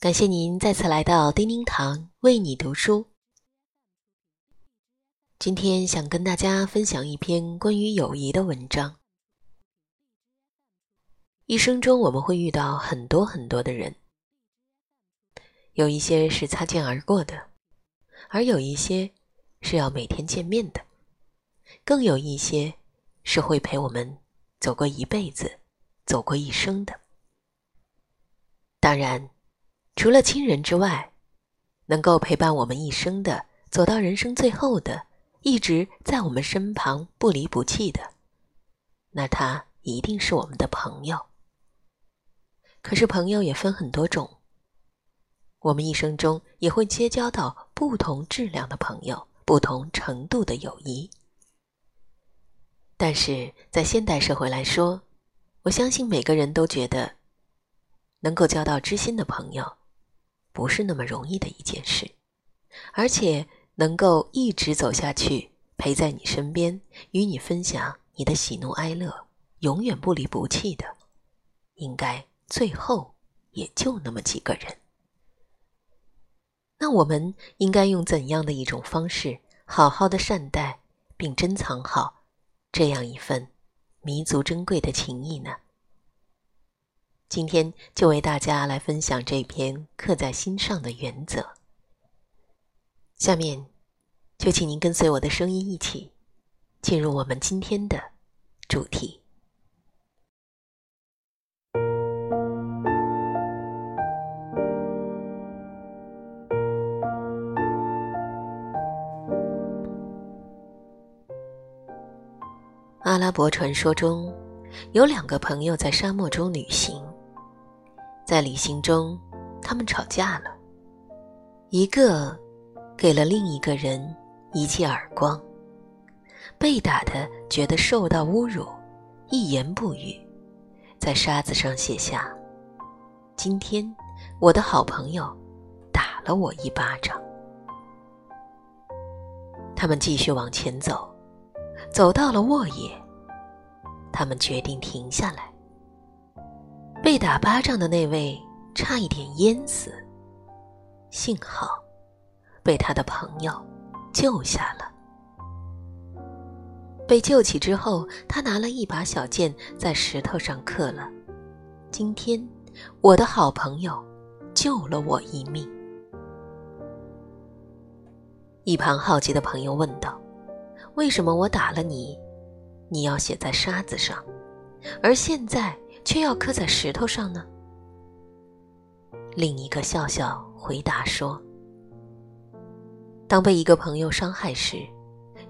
感谢您再次来到叮叮堂为你读书。今天想跟大家分享一篇关于友谊的文章。一生中我们会遇到很多很多的人，有一些是擦肩而过的，而有一些是要每天见面的，更有一些是会陪我们走过一辈子、走过一生的。当然。除了亲人之外，能够陪伴我们一生的，走到人生最后的，一直在我们身旁不离不弃的，那他一定是我们的朋友。可是朋友也分很多种，我们一生中也会结交到不同质量的朋友，不同程度的友谊。但是在现代社会来说，我相信每个人都觉得，能够交到知心的朋友。不是那么容易的一件事，而且能够一直走下去，陪在你身边，与你分享你的喜怒哀乐，永远不离不弃的，应该最后也就那么几个人。那我们应该用怎样的一种方式，好好的善待并珍藏好这样一份弥足珍贵的情谊呢？今天就为大家来分享这篇刻在心上的原则。下面，就请您跟随我的声音一起进入我们今天的主题。阿拉伯传说中，有两个朋友在沙漠中旅行。在旅行中，他们吵架了。一个给了另一个人一记耳光，被打的觉得受到侮辱，一言不语，在沙子上写下：“今天我的好朋友打了我一巴掌。”他们继续往前走，走到了沃野，他们决定停下来。被打巴掌的那位差一点淹死，幸好被他的朋友救下了。被救起之后，他拿了一把小剑，在石头上刻了：“今天我的好朋友救了我一命。”一旁好奇的朋友问道：“为什么我打了你，你要写在沙子上，而现在？”却要刻在石头上呢？另一个笑笑回答说：“当被一个朋友伤害时，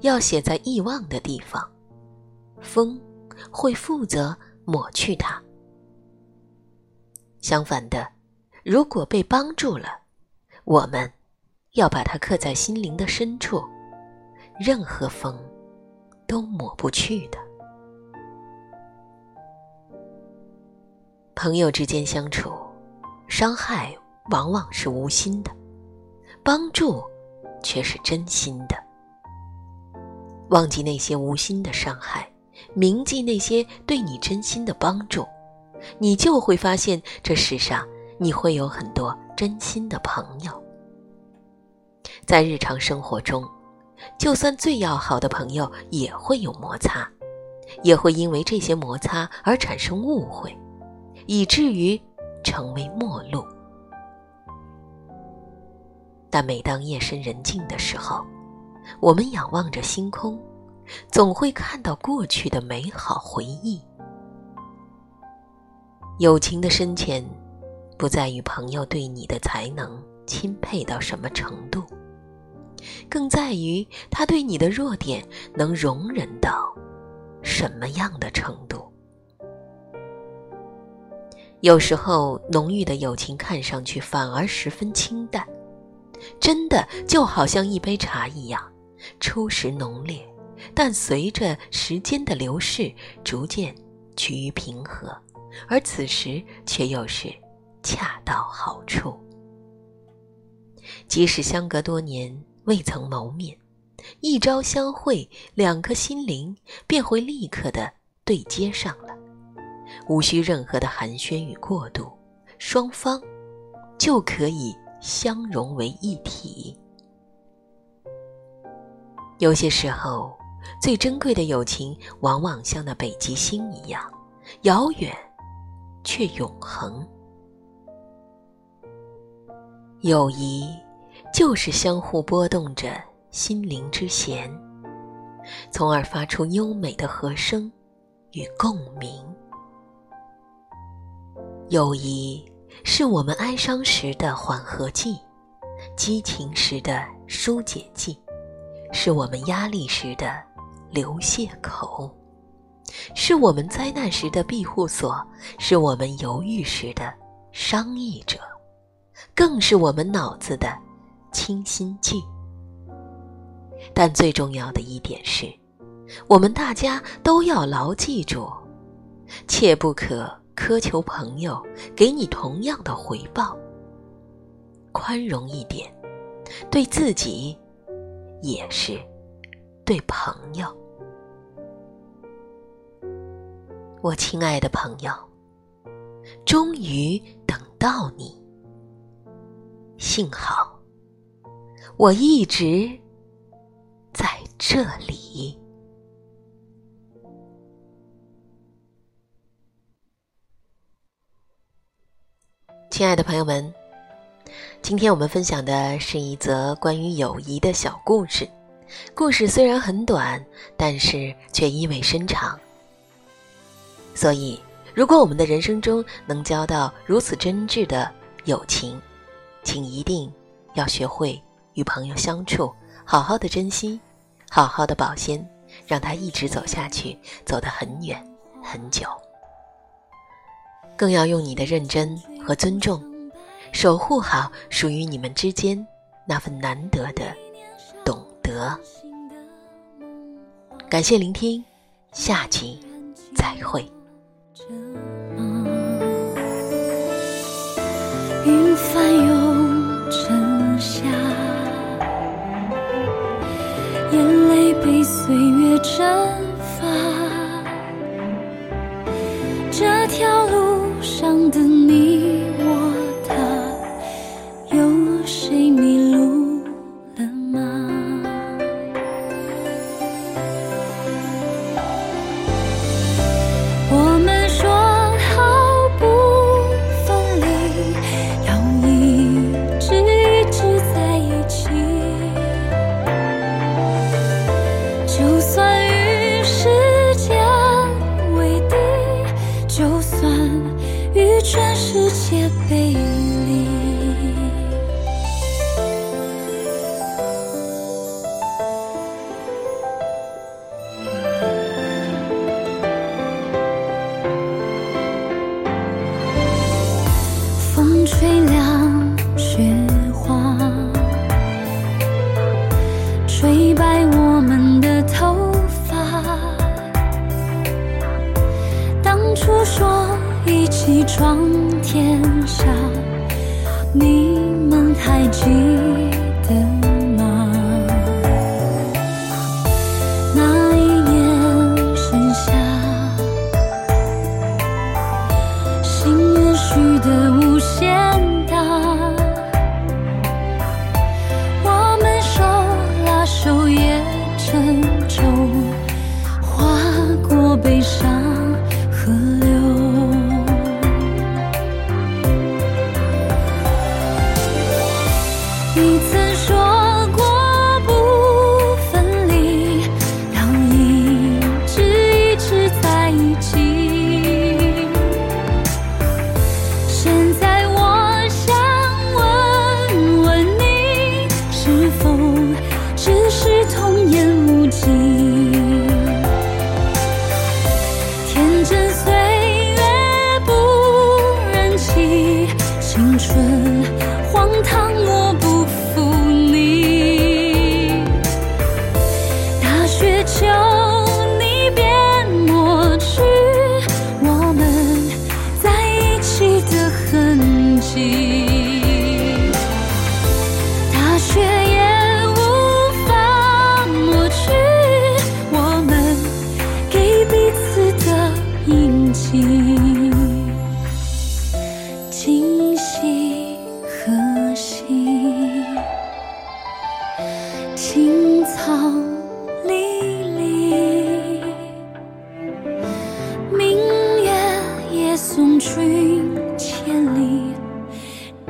要写在遗忘的地方，风会负责抹去它。相反的，如果被帮助了，我们要把它刻在心灵的深处，任何风都抹不去的。”朋友之间相处，伤害往往是无心的，帮助却是真心的。忘记那些无心的伤害，铭记那些对你真心的帮助，你就会发现这世上你会有很多真心的朋友。在日常生活中，就算最要好的朋友也会有摩擦，也会因为这些摩擦而产生误会。以至于成为陌路。但每当夜深人静的时候，我们仰望着星空，总会看到过去的美好回忆。友情的深浅，不在于朋友对你的才能钦佩到什么程度，更在于他对你的弱点能容忍到什么样的程度。有时候，浓郁的友情看上去反而十分清淡，真的就好像一杯茶一样，初时浓烈，但随着时间的流逝，逐渐趋于平和，而此时却又是恰到好处。即使相隔多年，未曾谋面，一朝相会，两颗心灵便会立刻的对接上了。无需任何的寒暄与过渡，双方就可以相融为一体。有些时候，最珍贵的友情，往往像那北极星一样，遥远却永恒。友谊就是相互拨动着心灵之弦，从而发出优美的和声与共鸣。友谊是我们哀伤时的缓和剂，激情时的疏解剂，是我们压力时的流泻口，是我们灾难时的庇护所，是我们犹豫时的商议者，更是我们脑子的清新剂。但最重要的一点是，我们大家都要牢记住，切不可。苛求朋友给你同样的回报，宽容一点，对自己也是对朋友。我亲爱的朋友，终于等到你，幸好我一直在这里。亲爱的朋友们，今天我们分享的是一则关于友谊的小故事。故事虽然很短，但是却意味深长。所以，如果我们的人生中能交到如此真挚的友情，请一定要学会与朋友相处，好好的珍惜，好好的保鲜，让它一直走下去，走得很远很久。更要用你的认真和尊重，守护好属于你们之间那份难得的懂得。感谢聆听，下集再会。云翻涌成夏，眼泪被岁月蒸与全世界背离，闯天下，你们还记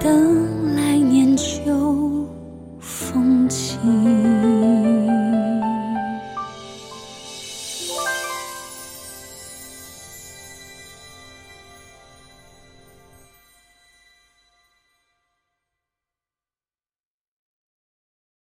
等